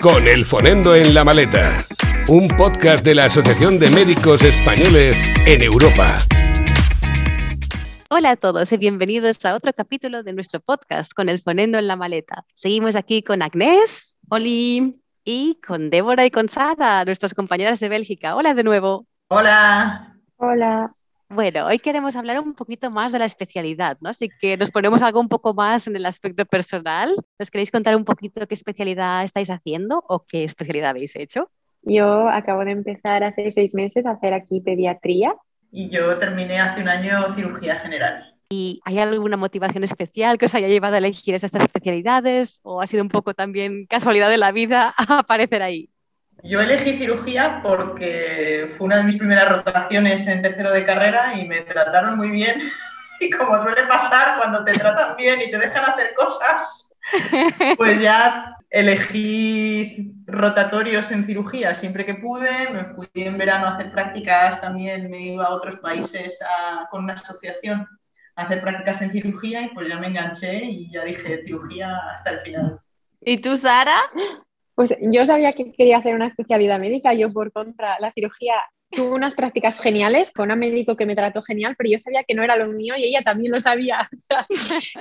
con el Fonendo en la maleta, un podcast de la Asociación de Médicos Españoles en Europa. Hola a todos y bienvenidos a otro capítulo de nuestro podcast con el Fonendo en la maleta. Seguimos aquí con Agnés, Oli, y con Débora y con Sara, nuestras compañeras de Bélgica. Hola de nuevo. Hola. Hola. Bueno, hoy queremos hablar un poquito más de la especialidad, ¿no? Así que nos ponemos algo un poco más en el aspecto personal. ¿Nos queréis contar un poquito qué especialidad estáis haciendo o qué especialidad habéis hecho? Yo acabo de empezar hace seis meses a hacer aquí pediatría. Y yo terminé hace un año cirugía general. ¿Y hay alguna motivación especial que os haya llevado a elegir estas especialidades o ha sido un poco también casualidad de la vida aparecer ahí? Yo elegí cirugía porque fue una de mis primeras rotaciones en tercero de carrera y me trataron muy bien. Y como suele pasar cuando te tratan bien y te dejan hacer cosas, pues ya elegí rotatorios en cirugía siempre que pude. Me fui en verano a hacer prácticas también, me iba a otros países con una asociación a hacer prácticas en cirugía y pues ya me enganché y ya dije cirugía hasta el final. ¿Y tú, Sara? Pues yo sabía que quería hacer una especialidad médica, yo por contra la cirugía tuve unas prácticas geniales con un médico que me trató genial, pero yo sabía que no era lo mío y ella también lo sabía. O sea,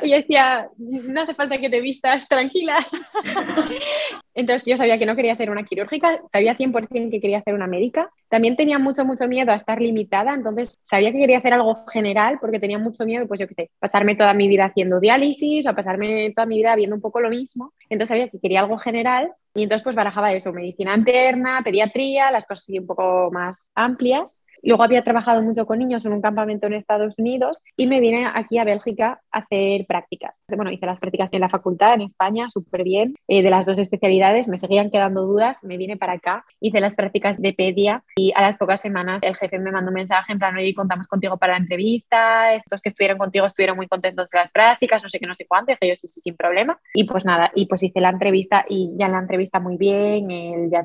ella decía, no hace falta que te vistas, tranquila. Entonces yo sabía que no quería hacer una quirúrgica, sabía 100% que quería hacer una médica. También tenía mucho, mucho miedo a estar limitada, entonces sabía que quería hacer algo general porque tenía mucho miedo, pues yo qué sé, pasarme toda mi vida haciendo diálisis o pasarme toda mi vida viendo un poco lo mismo. Entonces sabía que quería algo general y entonces pues barajaba eso, medicina interna, pediatría, las cosas un poco más amplias. Luego había trabajado mucho con niños en un campamento en Estados Unidos y me vine aquí a Bélgica a hacer prácticas. Bueno, hice las prácticas en la facultad en España, súper bien, eh, de las dos especialidades, me seguían quedando dudas, me vine para acá, hice las prácticas de pedia y a las pocas semanas el jefe me mandó un mensaje en plan, oye, contamos contigo para la entrevista, estos que estuvieron contigo estuvieron muy contentos de las prácticas, no sé qué, no sé cuánto, dije yo sí, sí, sin problema. Y pues nada, y pues hice la entrevista y ya en la entrevista muy bien, el ya,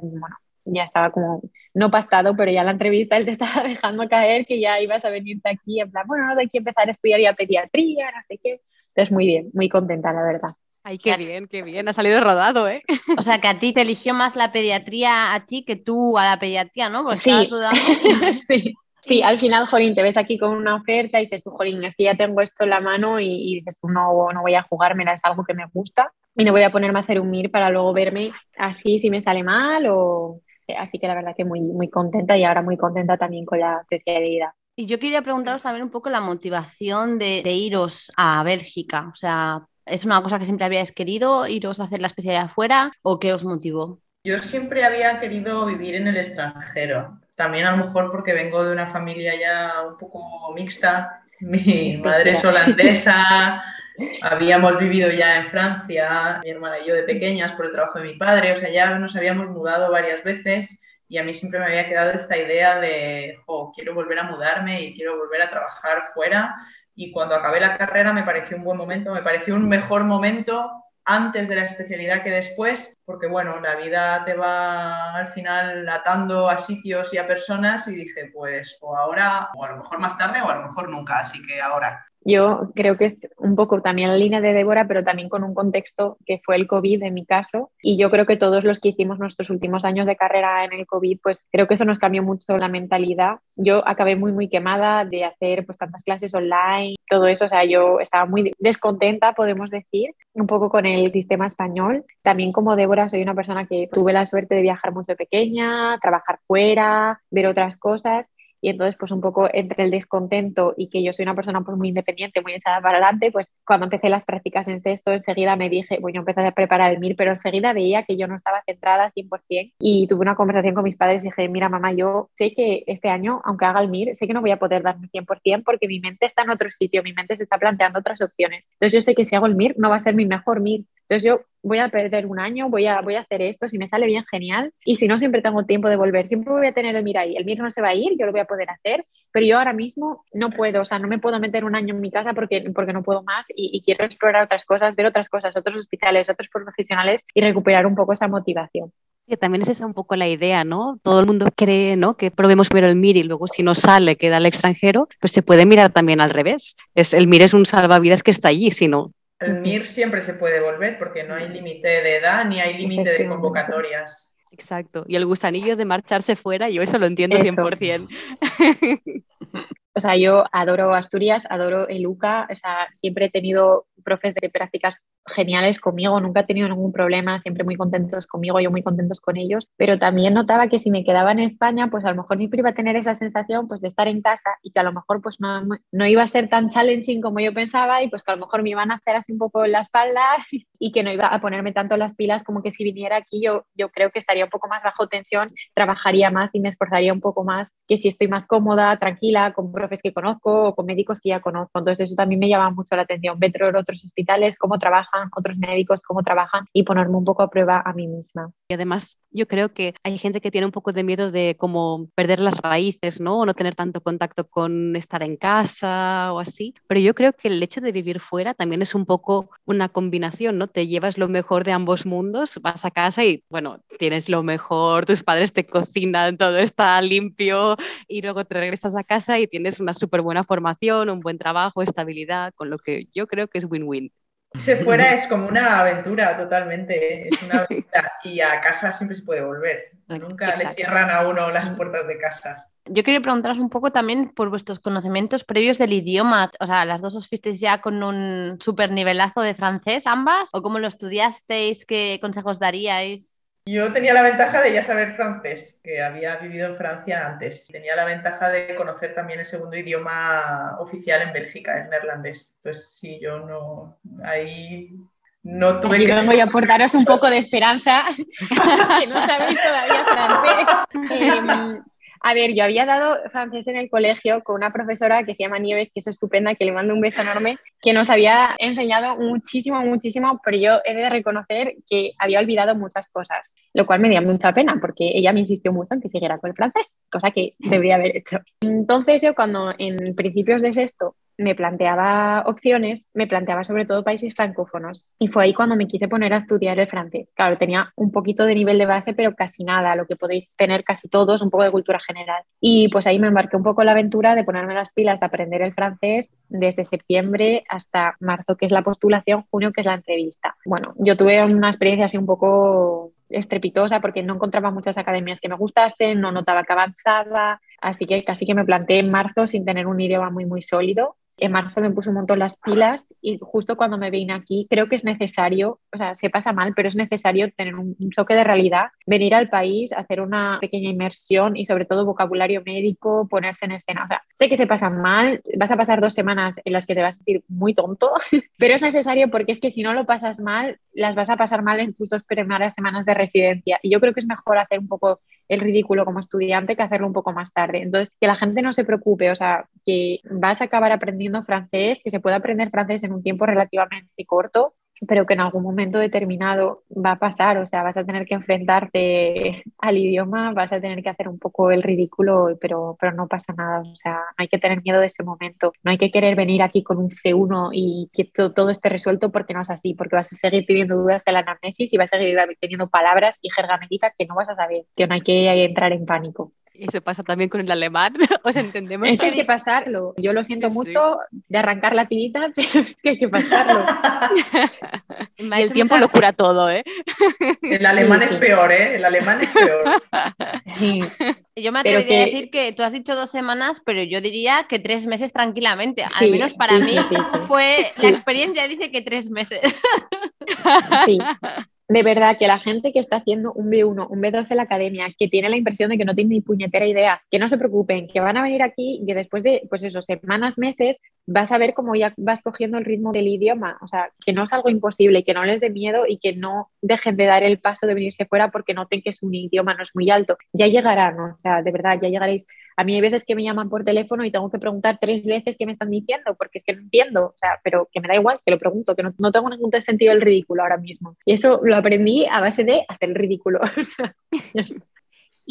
ya estaba como, no pactado, pero ya en la entrevista él te estaba dejando caer que ya ibas a venirte aquí, en plan, bueno, no, hay que empezar a estudiar ya pediatría, no sé qué. Entonces, muy bien, muy contenta, la verdad. Ay, qué bien, qué bien, ha salido rodado, ¿eh? O sea, que a ti te eligió más la pediatría a ti que tú a la pediatría, ¿no? Porque sí. sí. Sí, al final, Jolín, te ves aquí con una oferta y dices tú, Jolín, es que ya tengo esto en la mano y, dices tú, no, no voy a jugármela, es algo que me gusta y no voy a ponerme a hacer un MIR para luego verme así si me sale mal o, Así que la verdad que muy, muy contenta y ahora muy contenta también con la especialidad. Y yo quería preguntaros también un poco la motivación de, iros a Bélgica. O sea, ¿es una cosa que siempre habíais querido, iros a hacer la especialidad afuera o qué os motivó? Yo siempre había querido vivir en el extranjero. También a lo mejor porque vengo de una familia ya un poco mixta. Mi madre es holandesa, Habíamos vivido ya en Francia, mi hermana y yo de pequeñas, por el trabajo de mi padre, o sea, ya nos habíamos mudado varias veces y a mí siempre me había quedado esta idea de, jo, quiero volver a mudarme y quiero volver a trabajar fuera. Y cuando acabé la carrera me pareció un buen momento, me pareció un mejor momento antes de la especialidad que después, porque bueno, la vida te va al final atando a sitios y a personas y dije, pues o ahora, o a lo mejor más tarde, o a lo mejor nunca, así que ahora. Yo creo que es un poco también la línea de Débora, pero también con un contexto que fue el COVID en mi caso. Y yo creo que todos los que hicimos nuestros últimos años de carrera en el COVID, pues creo que eso nos cambió mucho la mentalidad. Yo acabé muy, muy quemada de hacer pues tantas clases online, todo eso. O sea, yo estaba muy descontenta, podemos decir, un poco con el sistema español. También como Débora, soy una persona que tuve la suerte de viajar mucho pequeña, trabajar fuera, ver otras cosas y entonces pues un poco entre el descontento y que yo soy una persona pues muy independiente, muy echada para adelante, pues cuando empecé las prácticas en sexto enseguida me dije, bueno, empecé a preparar el MIR, pero enseguida veía que yo no estaba centrada 100% y tuve una conversación con mis padres y dije, mira mamá, yo sé que este año, aunque haga el MIR, sé que no voy a poder darme 100% porque mi mente está en otro sitio, mi mente se está planteando otras opciones. Entonces yo sé que si hago el MIR no va a ser mi mejor MIR. Entonces yo voy a perder un año, voy a, voy a hacer esto, si me sale bien, genial. Y si no, siempre tengo tiempo de volver, siempre voy a tener el MIR ahí. El MIR no se va a ir, yo lo voy a poder hacer, pero yo ahora mismo no puedo, o sea, no me puedo meter un año en mi casa porque, porque no puedo más y, quiero explorar otras cosas, ver otras cosas, otros hospitales, otros profesionales y recuperar un poco esa motivación. Que también es esa un poco la idea, ¿no? Todo el mundo cree, ¿no? Que probemos primero el MIR y luego si no sale, queda al extranjero, pues se puede mirar también al revés. Es, el MIR es un salvavidas que está allí, si no, El MIR siempre se puede volver porque no hay límite de edad ni hay límite de convocatorias. Exacto. Y el gusanillo de marcharse fuera, yo eso lo entiendo Eso. 100%. O sea, yo adoro Asturias, adoro el UCA, o sea, siempre he tenido profes de prácticas geniales conmigo, nunca he tenido ningún problema, siempre muy contentos conmigo, yo muy contentos con ellos, pero también notaba que si me quedaba en España, pues a lo mejor siempre iba a tener esa sensación pues de estar en casa y que a lo mejor pues no, no iba a ser tan challenging como yo pensaba y pues que a lo mejor me iban a hacer así un poco en la espalda y que no iba a ponerme tanto las pilas como que si viniera aquí yo, yo creo que estaría un poco más bajo tensión, trabajaría más y me esforzaría un poco más que si estoy más cómoda, tranquila, con profes que conozco o con médicos que ya conozco. Entonces eso también me llama mucho la atención, ver otros hospitales, cómo trabajan, otros médicos, cómo trabajan y ponerme un poco a prueba a mí misma. Y además yo creo que hay gente que tiene un poco de miedo de como perder las raíces, ¿no? O no tener tanto contacto con estar en casa o así. Pero yo creo que el hecho de vivir fuera también es un poco una combinación, ¿no? Te llevas lo mejor de ambos mundos, vas a casa y, bueno, tienes lo mejor, tus padres te cocinan, todo está limpio y luego te regresas a casa y tienes una súper buena formación, un buen trabajo, estabilidad, con lo que yo creo que es win-win. Irse fuera es como una aventura totalmente, es una aventura y a casa siempre se puede volver. Nunca Exacto. le cierran a uno las puertas de casa. Yo quería preguntaros un poco también por vuestros conocimientos previos del idioma. O sea, ¿las dos os fuisteis ya con un super nivelazo de francés, ambas? ¿O cómo lo estudiasteis? ¿Qué consejos daríais? Yo tenía la ventaja de ya saber francés, que había vivido en Francia antes. Tenía la ventaja de conocer también el segundo idioma oficial en Bélgica, el neerlandés. Entonces, sí, yo no. Ahí no tuve Aquí que. yo a aportaros un poco de esperanza, que no sabéis todavía francés. Em, a ver, yo había dado francés en el colegio con una profesora que se llama Nieves, que es estupenda, que le mando un beso enorme, que nos había enseñado muchísimo, muchísimo, pero yo he de reconocer que había olvidado muchas cosas, lo cual me dio mucha pena porque ella me insistió mucho en que siguiera con el francés, cosa que debería haber hecho. Entonces yo cuando en principios de sexto me planteaba opciones, me planteaba sobre todo países francófonos. Y fue ahí cuando me quise poner a estudiar el francés. Claro, tenía un poquito de nivel de base, pero casi nada, lo que podéis tener casi todos, un poco de cultura general. Y pues ahí me embarqué un poco la aventura de ponerme las pilas, de aprender el francés desde septiembre hasta marzo, que es la postulación, junio, que es la entrevista. Bueno, yo tuve una experiencia así un poco estrepitosa porque no encontraba muchas academias que me gustasen, no notaba que avanzaba, así que casi que me planteé en marzo sin tener un idioma muy, muy sólido en marzo me puse un montón las pilas y justo cuando me vine aquí creo que es necesario, o sea, se pasa mal, pero es necesario tener un, choque de realidad, venir al país, hacer una pequeña inmersión y sobre todo vocabulario médico, ponerse en escena. O sea, sé que se pasa mal, vas a pasar dos semanas en las que te vas a sentir muy tonto, pero es necesario porque es que si no lo pasas mal, las vas a pasar mal en tus dos primeras semanas de residencia. Y yo creo que es mejor hacer un poco el ridículo como estudiante que hacerlo un poco más tarde. Entonces, que la gente no se preocupe, o sea, que vas a acabar aprendiendo francés, que se puede aprender francés en un tiempo relativamente corto, pero que en algún momento determinado va a pasar, o sea, vas a tener que enfrentarte al idioma, vas a tener que hacer un poco el ridículo, pero, pero no pasa nada, o sea, no hay que tener miedo de ese momento, no hay que querer venir aquí con un C1 y que to- todo esté resuelto porque no es así, porque vas a seguir teniendo dudas en la anamnesis y vas a seguir teniendo palabras y jerga que no vas a saber, que no hay que entrar en pánico. Eso pasa también con el alemán, os entendemos. Es que hay que pasarlo. Yo lo siento Sí, sí. mucho de arrancar la tirita, pero es que hay que pasarlo. Y el tiempo mucha- lo cura todo, ¿eh? El alemán Sí, es sí. peor, ¿eh? El alemán es peor. Sí. Yo me atrevería a decir que tú has dicho dos semanas, pero yo diría que tres meses tranquilamente. Al menos para sí, mí sí, sí, sí. fue Sí. la experiencia dice que tres meses. Sí. De verdad que la gente que está haciendo un B1, un B2 en la academia, que tiene la impresión de que no tiene ni puñetera idea, que no se preocupen, que van a venir aquí y que después de, pues eso, semanas, meses, vas a ver cómo ya vas cogiendo el ritmo del idioma. O sea, que no es algo imposible, que no les dé miedo y que no dejen de dar el paso de venirse fuera porque noten que es un idioma, no es muy alto. Ya llegarán, ¿no? o sea, de verdad, ya llegaréis. A mí hay veces que me llaman por teléfono y tengo que preguntar tres veces qué me están diciendo, porque es que no entiendo, o sea, pero que me da igual, que lo pregunto, que no, no tengo ningún sentido del ridículo ahora mismo. Y eso lo aprendí a base de hacer el ridículo.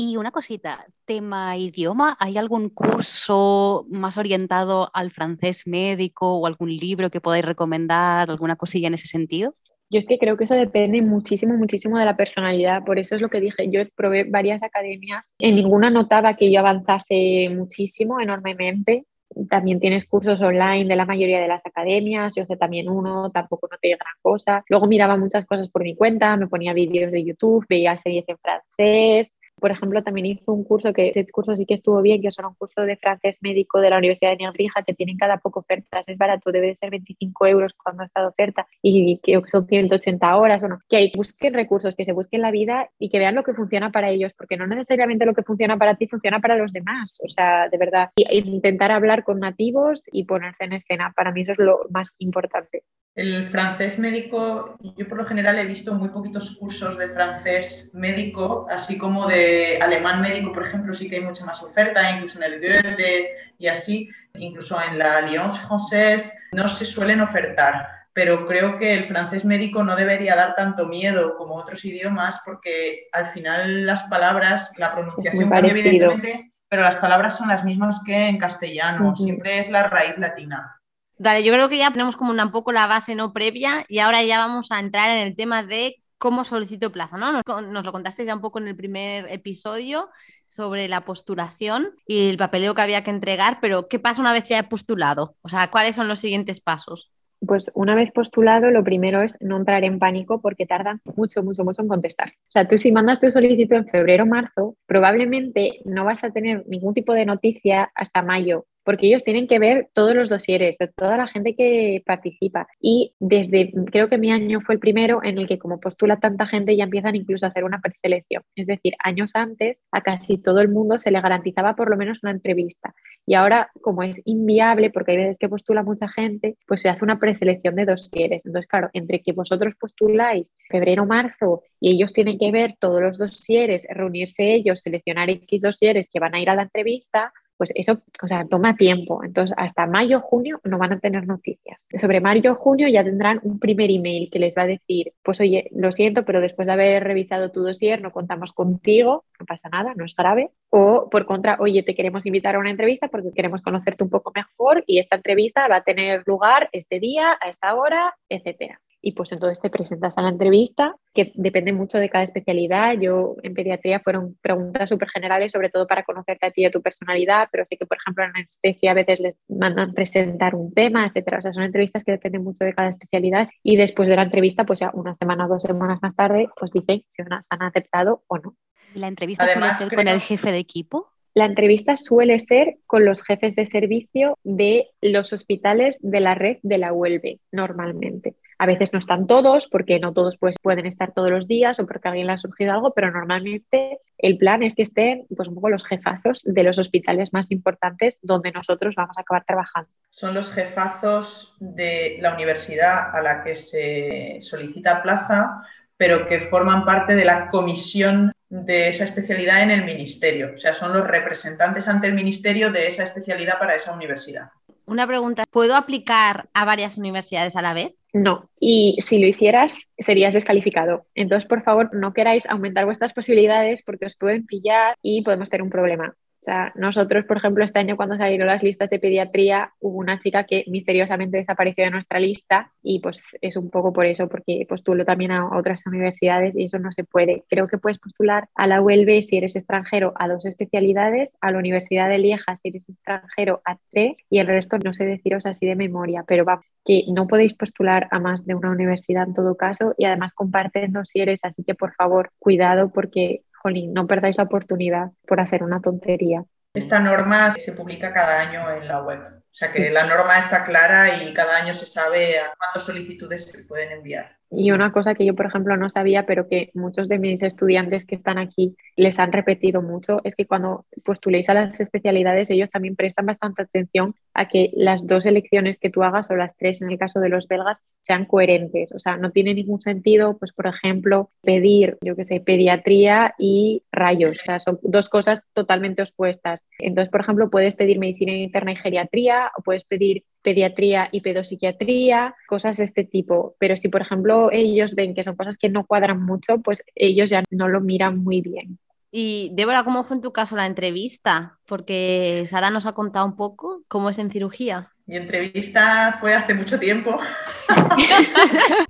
Y una cosita, tema idioma, ¿hay algún curso más orientado al francés médico o algún libro que podáis recomendar, alguna cosilla en ese sentido? Yo es que creo que eso depende muchísimo, muchísimo de la personalidad. Por eso es lo que dije. Yo probé varias academias. En ninguna notaba que yo avanzase muchísimo, enormemente. también tienes cursos online de la mayoría de las academias, yo sé también uno, tampoco no te gran cosa. Luego miraba muchas cosas por mi cuenta, me ponía vídeos de YouTube, veía series en francés, por ejemplo, también hizo un curso que ese curso sí que estuvo bien, que es un curso de francés médico de la Universidad de Nebrija, que tienen cada poco ofertas, es barato, debe de ser 25 euros cuando está de oferta y que son 180 horas o. Que hay, busquen recursos, que se busquen la vida y que vean lo que funciona para ellos, porque no necesariamente lo que funciona para ti funciona para los demás. O sea, de verdad, y intentar hablar con nativos y ponerse en escena, para mí eso es lo más importante. El francés médico, yo por lo general he visto muy poquitos cursos de francés médico, así como de alemán médico, por ejemplo, sí que hay mucha más oferta, incluso en el Goethe y así, incluso en la Alliance Française no se suelen ofertar. Pero creo que el francés médico no debería dar tanto miedo como otros idiomas, porque al final las palabras, la pronunciación cambia evidentemente, pero las palabras son las mismas que en castellano, siempre es la raíz latina. Vale, yo creo que ya tenemos como un poco la base no previa y ahora ya vamos a entrar en el tema de cómo solicito plaza, ¿no? Nos, lo contaste ya un poco en el primer episodio sobre la postulación y el papeleo que había que entregar, pero ¿qué pasa una vez ya postulado? O sea, ¿cuáles son los siguientes pasos? Pues una vez postulado, lo primero es no entrar en pánico porque tardan mucho, mucho, mucho en contestar. O sea, tú si mandas tu solicitud en febrero o marzo, probablemente no vas a tener ningún tipo de noticia hasta mayo porque ellos tienen que ver todos los dosieres de toda la gente que participa. Y desde, creo que mi año fue el primero en el que como postula tanta gente ya empiezan incluso a hacer una preselección. Es decir, años antes a casi todo el mundo se le garantizaba por lo menos una entrevista. Y ahora, como es inviable, porque hay veces que postula mucha gente, pues se hace una preselección de dosieres. Entonces, claro, entre que vosotros postuláis febrero, marzo, y ellos tienen que ver todos los dosieres, reunirse ellos, seleccionar X dosieres que van a ir a la entrevista, pues eso, o sea, toma tiempo. Entonces, hasta mayo, junio no van a tener noticias. Sobre mayo, junio ya tendrán un primer email que les va a decir, pues oye, lo siento, pero después de haber revisado tu dossier no contamos contigo, no pasa nada, no es grave. O por contra, oye, te queremos invitar a una entrevista porque queremos conocerte un poco mejor y esta entrevista va a tener lugar este día, a esta hora, etcétera y pues entonces te presentas a la entrevista, que depende mucho de cada especialidad. Yo en pediatría fueron preguntas súper generales, sobre todo para conocerte a ti y a tu personalidad, pero sé que, por ejemplo, en anestesia a veces les mandan presentar un tema, etcétera. O sea, son entrevistas que dependen mucho de cada especialidad y después de la entrevista, pues ya una semana o dos semanas más tarde, pues dicen si se han aceptado o no. ¿La entrevista suele ser con el jefe de equipo? La entrevista suele ser con los jefes de servicio de los hospitales de la red de la UELB, normalmente. A veces no están todos, porque no todos pues, pueden estar todos los días o porque a alguien le ha surgido algo, pero normalmente el plan es que estén pues, un poco los jefazos de los hospitales más importantes donde nosotros vamos a acabar trabajando. Son los jefazos de la universidad a la que se solicita plaza, pero que forman parte de la comisión de esa especialidad en el ministerio. O sea, son los representantes ante el ministerio de esa especialidad para esa universidad. Una pregunta, ¿puedo aplicar a varias universidades a la vez? No, y si lo hicieras serías descalificado. Entonces, por favor, no queráis aumentar vuestras posibilidades porque os pueden pillar y podemos tener un problema. O sea, nosotros, por ejemplo, este año cuando salieron las listas de pediatría, hubo una chica que misteriosamente desapareció de nuestra lista y pues es un poco por eso, porque postuló también a otras universidades y eso no se puede. Creo que puedes postular a la ULB si eres extranjero a dos especialidades, a la Universidad de Lieja si eres extranjero a tres y el resto no sé deciros así de memoria, pero va, que no podéis postular a más de una universidad en todo caso y además comparten dosieres, así que por favor, cuidado porque jolín, no perdáis la oportunidad por hacer una tontería. Esta norma se publica cada año en la web. O sea que la norma está clara y cada año se sabe a cuántas solicitudes se pueden enviar. Y una cosa que yo, por ejemplo, no sabía, pero que muchos de mis estudiantes que están aquí les han repetido mucho, es que cuando postuléis a las especialidades, ellos también prestan bastante atención a que las dos elecciones que tú hagas, o las tres en el caso de los belgas, sean coherentes. O sea, no tiene ningún sentido, pues, por ejemplo, pedir, yo qué sé, pediatría y rayos. O sea, son dos cosas totalmente opuestas. Entonces, por ejemplo, puedes pedir medicina interna y geriatría, o puedes pedir pediatría y pedopsiquiatría, cosas de este tipo. Pero si, por ejemplo, ellos ven que son cosas que no cuadran mucho, pues ellos ya no lo miran muy bien. Y Débora, ¿cómo fue en tu caso la entrevista? Porque Sara nos ha contado un poco cómo es en cirugía. Mi entrevista fue hace mucho tiempo.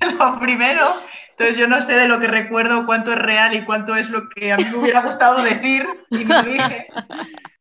lo primero. Entonces yo no sé de lo que recuerdo cuánto es real y cuánto es lo que a mí me hubiera gustado decir y me dije.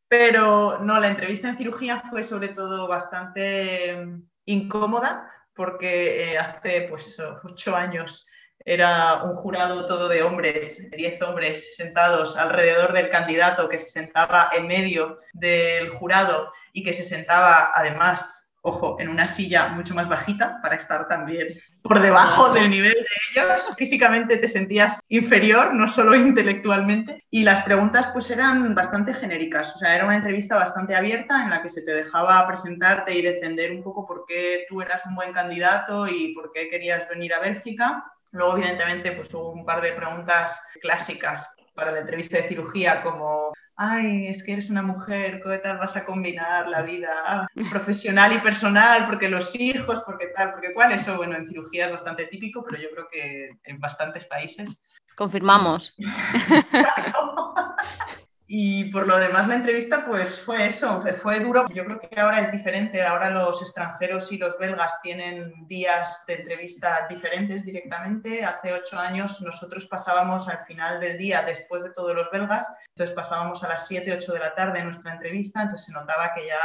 Pero no, la entrevista en cirugía fue sobre todo bastante mm, incómoda porque eh, hace pues ocho años era un jurado todo de hombres, diez hombres sentados alrededor del candidato que se sentaba en medio del jurado y que se sentaba además ojo, en una silla mucho más bajita para estar también por debajo del nivel de ellos. Físicamente te sentías inferior, no solo intelectualmente. Y las preguntas pues eran bastante genéricas, o sea, era una entrevista bastante abierta en la que se te dejaba presentarte y defender un poco por qué tú eras un buen candidato y por qué querías venir a Bélgica. Luego, evidentemente, pues hubo un par de preguntas clásicas para la entrevista de cirugía, como ay, es que eres una mujer, ¿cómo tal vas a combinar la vida profesional y personal? Porque los hijos, porque tal, porque cuál. Eso, bueno, en cirugía es bastante típico, pero yo creo que en bastantes países. Confirmamos. Y por lo demás la entrevista pues fue eso, fue duro. Yo creo que ahora es diferente, ahora los extranjeros y los belgas tienen días de entrevista diferentes directamente. Hace ocho años nosotros pasábamos al final del día, después de todos los belgas, entonces pasábamos a las 7, 8 de la tarde nuestra entrevista, entonces se notaba que ya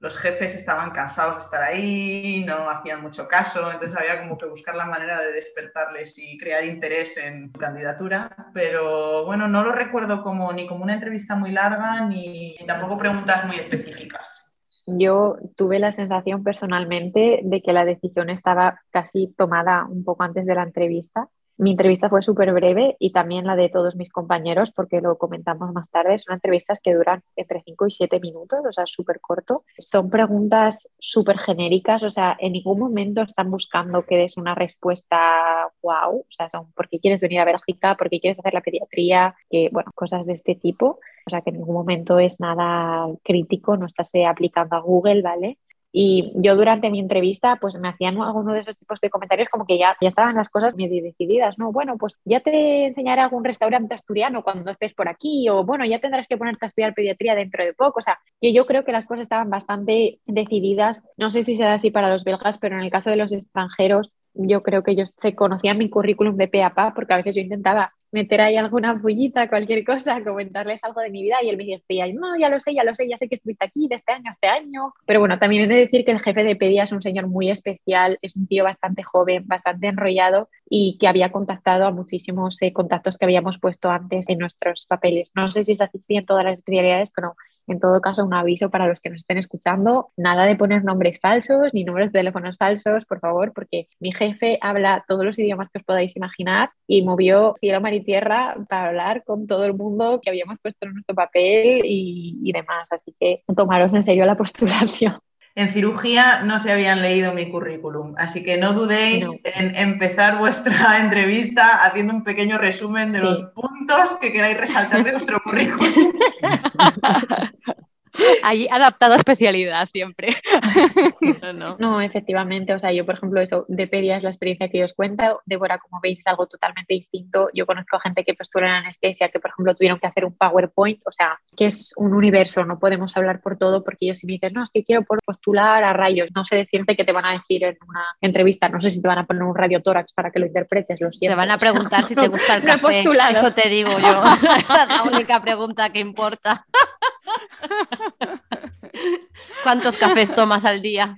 los jefes estaban cansados de estar ahí, no hacían mucho caso, entonces había como que buscar la manera de despertarles y crear interés en su candidatura. Pero bueno, no lo recuerdo como ni como una entrevista muy larga ni tampoco preguntas muy específicas. Yo tuve la sensación personalmente de que la decisión estaba casi tomada un poco antes de la entrevista mi entrevista fue súper breve y también la de todos mis compañeros, porque lo comentamos más tarde. Son entrevistas que duran entre 5 y 7 minutos, o sea, súper corto. Son preguntas súper genéricas, o sea, en ningún momento están buscando que des una respuesta wow, o sea, son por qué quieres venir a Bélgica, por qué quieres hacer la pediatría, que, bueno, cosas de este tipo. O sea, que en ningún momento es nada crítico, no estás aplicando a Google, ¿vale? Y yo durante mi entrevista, pues me hacían alguno de esos tipos de comentarios como que ya, ya estaban las cosas medio decididas, ¿no? Bueno, pues ya te enseñaré algún restaurante asturiano cuando estés por aquí, o bueno, ya tendrás que ponerte a estudiar pediatría dentro de poco. O sea, yo, yo creo que las cosas estaban bastante decididas. No sé si será así para los belgas, pero en el caso de los extranjeros, yo creo que ellos se conocían mi currículum de pe a pa, porque a veces yo intentaba meter ahí alguna bullita, cualquier cosa, comentarles algo de mi vida y él me decía, no, ya lo sé, ya lo sé, ya sé que estuviste aquí de este año a este año. Pero bueno, también he de decir que el jefe de PEDIA es un señor muy especial, es un tío bastante joven, bastante enrollado y que había contactado a muchísimos eh, contactos que habíamos puesto antes en nuestros papeles. No sé si es así en todas las especialidades, pero en todo caso, un aviso para los que nos estén escuchando, nada de poner nombres falsos ni números de teléfonos falsos, por favor, porque mi jefe habla todos los idiomas que os podáis imaginar y movió cielo, mar y tierra para hablar con todo el mundo que habíamos puesto en nuestro papel y, y demás. Así que tomaros en serio la postulación. En cirugía no se habían leído mi currículum, así que no dudéis en empezar vuestra entrevista haciendo un pequeño resumen de los puntos que queráis resaltar de vuestro currículum. Ahí adaptado a especialidad siempre. no, efectivamente. O sea, yo, por ejemplo, eso de Pedia es la experiencia que yo os cuento. Débora, como veis, es algo totalmente distinto. Yo conozco a gente que postula en anestesia que, por ejemplo, tuvieron que hacer un PowerPoint. O sea, que es un universo. No podemos hablar por todo porque ellos si me dicen, no, es que quiero postular a rayos. No sé decirte qué te van a decir en una entrevista. No sé si te van a poner un radiotórax para que lo interpretes. Lo siento. Te van a preguntar si te gusta el café. Eso te digo yo. Esa es la única pregunta que importa. ¿Cuántos cafés tomas al día?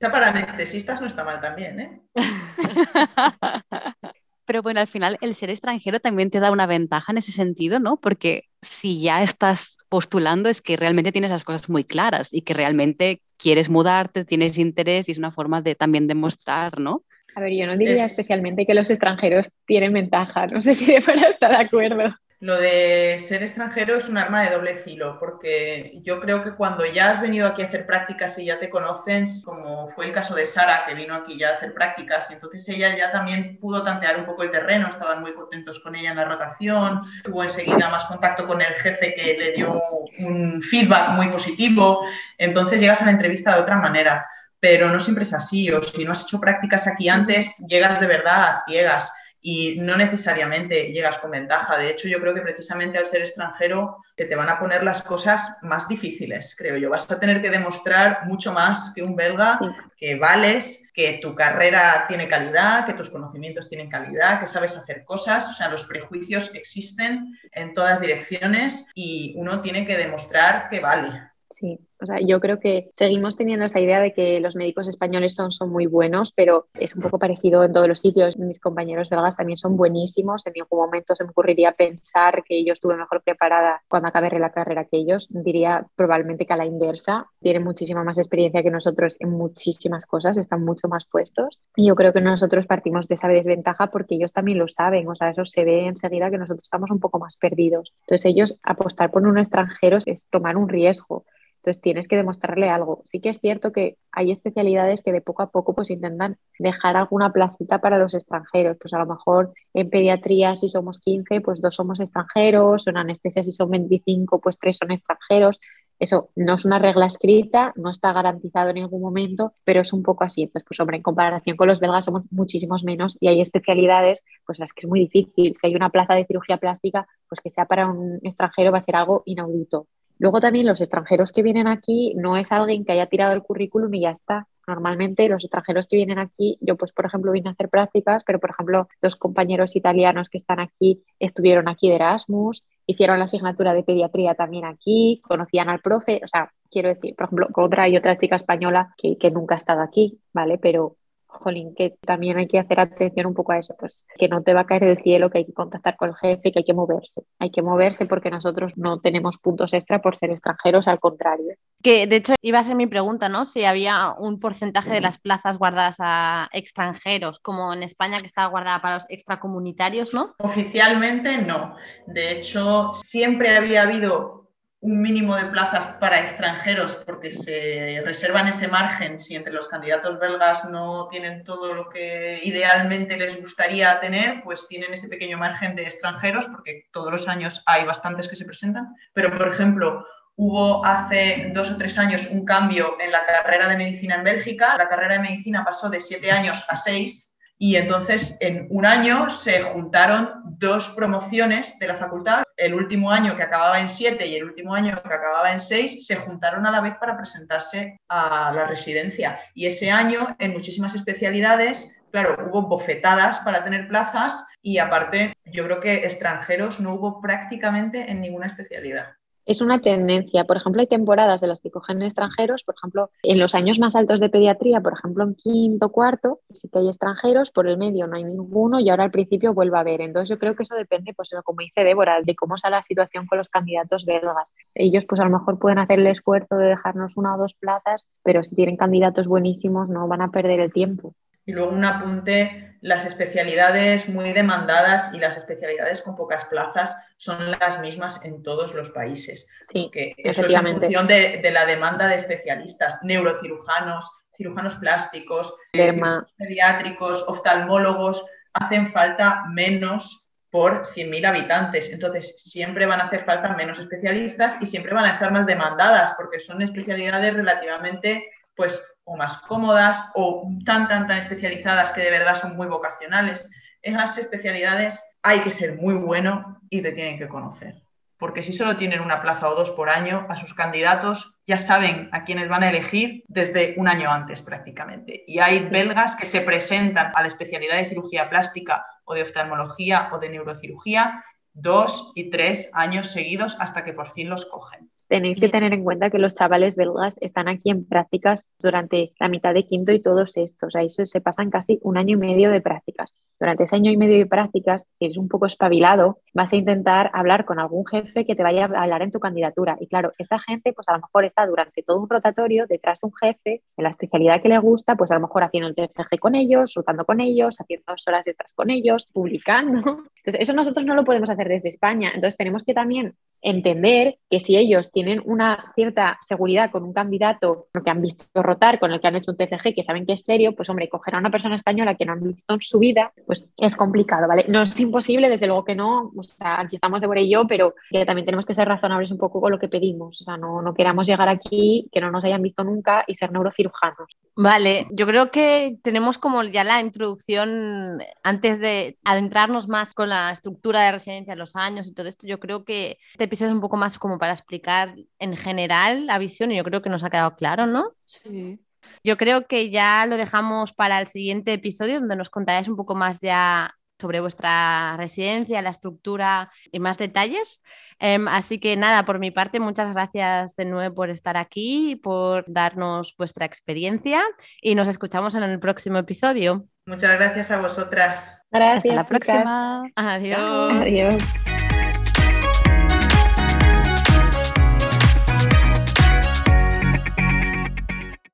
para anestesistas no está mal también, ¿eh? Pero bueno, al final el ser extranjero también te da una ventaja en ese sentido, ¿no? Porque si ya estás postulando es que realmente tienes las cosas muy claras y que realmente quieres mudarte, tienes interés y es una forma de también demostrar, ¿no? A ver, yo no diría especialmente que los extranjeros tienen ventaja, no sé si de fuera está de acuerdo lo de ser extranjero es un arma de doble filo, porque yo creo que cuando ya has venido aquí a hacer prácticas y ya te conocen, como fue el caso de Sara, que vino aquí ya a hacer prácticas, y entonces ella ya también pudo tantear un poco el terreno, estaban muy contentos con ella en la rotación, tuvo enseguida más contacto con el jefe que le dio un feedback muy positivo, entonces llegas a la entrevista de otra manera, pero no siempre es así, o si no has hecho prácticas aquí antes, llegas de verdad a ciegas y no necesariamente llegas con ventaja. De hecho, yo creo que precisamente al ser extranjero se te van a poner las cosas más difíciles, creo yo. Vas a tener que demostrar mucho más que un belga que vales, que tu carrera tiene calidad, que tus conocimientos tienen calidad, que sabes hacer cosas. O sea, los prejuicios existen en todas direcciones y uno tiene que demostrar que vale. Sí, o sea, yo creo que seguimos teniendo esa idea de que los médicos españoles son, son muy buenos, pero es un poco parecido en todos los sitios. Mis compañeros belgas también son buenísimos. En ningún momento se me ocurriría pensar que yo estuve mejor preparada cuando acabé la carrera que ellos. Diría probablemente que a la inversa. Tienen muchísima más experiencia que nosotros en muchísimas cosas, están mucho más puestos. Y yo creo que nosotros partimos de esa desventaja porque ellos también lo saben. O sea, eso se ve enseguida que nosotros estamos un poco más perdidos. Entonces, ellos apostar por un extranjero es tomar un riesgo. Entonces tienes que demostrarle algo. Sí que es cierto que hay especialidades que de poco a poco pues intentan dejar alguna placita para los extranjeros. Pues a lo mejor en pediatría si somos 15, pues dos somos extranjeros, en anestesia si son 25, pues tres son extranjeros. Eso no es una regla escrita, no está garantizado en ningún momento, pero es un poco así. Pues, pues hombre, en comparación con los belgas somos muchísimos menos y hay especialidades pues las que es muy difícil. Si hay una plaza de cirugía plástica, pues que sea para un extranjero va a ser algo inaudito. Luego también los extranjeros que vienen aquí no es alguien que haya tirado el currículum y ya está. Normalmente los extranjeros que vienen aquí, yo pues por ejemplo vine a hacer prácticas, pero por ejemplo dos compañeros italianos que están aquí estuvieron aquí de Erasmus, hicieron la asignatura de pediatría también aquí, conocían al profe, o sea, quiero decir, por ejemplo, otra y otra chica española que, que nunca ha estado aquí, ¿vale? Pero jolín, que también hay que hacer atención un poco a eso, pues que no te va a caer del cielo, que hay que contactar con el jefe, que hay que moverse. Hay que moverse porque nosotros no tenemos puntos extra por ser extranjeros, al contrario. Que de hecho iba a ser mi pregunta, ¿no? Si había un porcentaje de las plazas guardadas a extranjeros, como en España que estaba guardada para los extracomunitarios, ¿no? Oficialmente no. De hecho, siempre había habido un mínimo de plazas para extranjeros porque se reservan ese margen si entre los candidatos belgas no tienen todo lo que idealmente les gustaría tener, pues tienen ese pequeño margen de extranjeros porque todos los años hay bastantes que se presentan. Pero, por ejemplo, hubo hace dos o tres años un cambio en la carrera de medicina en Bélgica. La carrera de medicina pasó de siete años a seis y entonces en un año se juntaron dos promociones de la facultad. El último año que acababa en siete y el último año que acababa en seis se juntaron a la vez para presentarse a la residencia. Y ese año en muchísimas especialidades, claro, hubo bofetadas para tener plazas y aparte yo creo que extranjeros no hubo prácticamente en ninguna especialidad es una tendencia. Por ejemplo, hay temporadas de las que cogen extranjeros, por ejemplo, en los años más altos de pediatría, por ejemplo, en quinto, cuarto, sí que hay extranjeros, por el medio no hay ninguno y ahora al principio vuelve a haber. Entonces yo creo que eso depende, pues como dice Débora, de cómo está la situación con los candidatos belgas. Ellos pues a lo mejor pueden hacer el esfuerzo de dejarnos una o dos plazas, pero si tienen candidatos buenísimos no van a perder el tiempo. Y luego un apunte, las especialidades muy demandadas y las especialidades con pocas plazas son las mismas en todos los países. Sí, que eso es en función de, la demanda de especialistas, neurocirujanos, cirujanos plásticos, pediátricos, oftalmólogos, hacen falta menos por 100.000 habitantes. Entonces, siempre van a hacer falta menos especialistas y siempre van a estar más demandadas porque son especialidades relativamente pues o más cómodas o tan, tan, tan especializadas que de verdad son muy vocacionales. En las especialidades hay que ser muy bueno y te tienen que conocer. Porque si solo tienen una plaza o dos por año, a sus candidatos ya saben a quiénes van a elegir desde un año antes prácticamente. Y hay belgas que se presentan a la especialidad de cirugía plástica o de oftalmología o de neurocirugía dos y tres años seguidos hasta que por fin los cogen tenéis que tener en cuenta que los chavales belgas están aquí en prácticas durante la mitad de quinto y todos estos. Ahí se, se pasan casi un año y medio de prácticas. Durante ese año y medio de prácticas, si eres un poco espabilado, vas a intentar hablar con algún jefe que te vaya a hablar en tu candidatura. Y claro, esta gente, pues a lo mejor está durante todo un rotatorio detrás de un jefe en la especialidad que le gusta, pues a lo mejor haciendo el TFG con ellos, rotando con ellos, haciendo horas extras con ellos, publicando. Entonces, eso nosotros no lo podemos hacer desde España. Entonces, tenemos que también entender que si ellos tienen tienen una cierta seguridad con un candidato que han visto rotar, con el que han hecho un TCG, que saben que es serio, pues hombre, coger a una persona española que no han visto en su vida, pues es complicado, ¿vale? No es imposible, desde luego que no, o sea, aquí estamos de por y yo, pero también tenemos que ser razonables un poco con lo que pedimos, o sea, no, no queramos llegar aquí que no nos hayan visto nunca y ser neurocirujanos. Vale, yo creo que tenemos como ya la introducción, antes de adentrarnos más con la estructura de residencia, los años y todo esto, yo creo que este episodio es un poco más como para explicar en general la visión y yo creo que nos ha quedado claro, ¿no? Sí. Yo creo que ya lo dejamos para el siguiente episodio donde nos contaréis un poco más ya sobre vuestra residencia, la estructura y más detalles. Em, así que nada, por mi parte, muchas gracias de nuevo por estar aquí, por darnos vuestra experiencia y nos escuchamos en el próximo episodio. Muchas gracias a vosotras. Gracias. Hasta la chicas. próxima. Adiós. Adiós.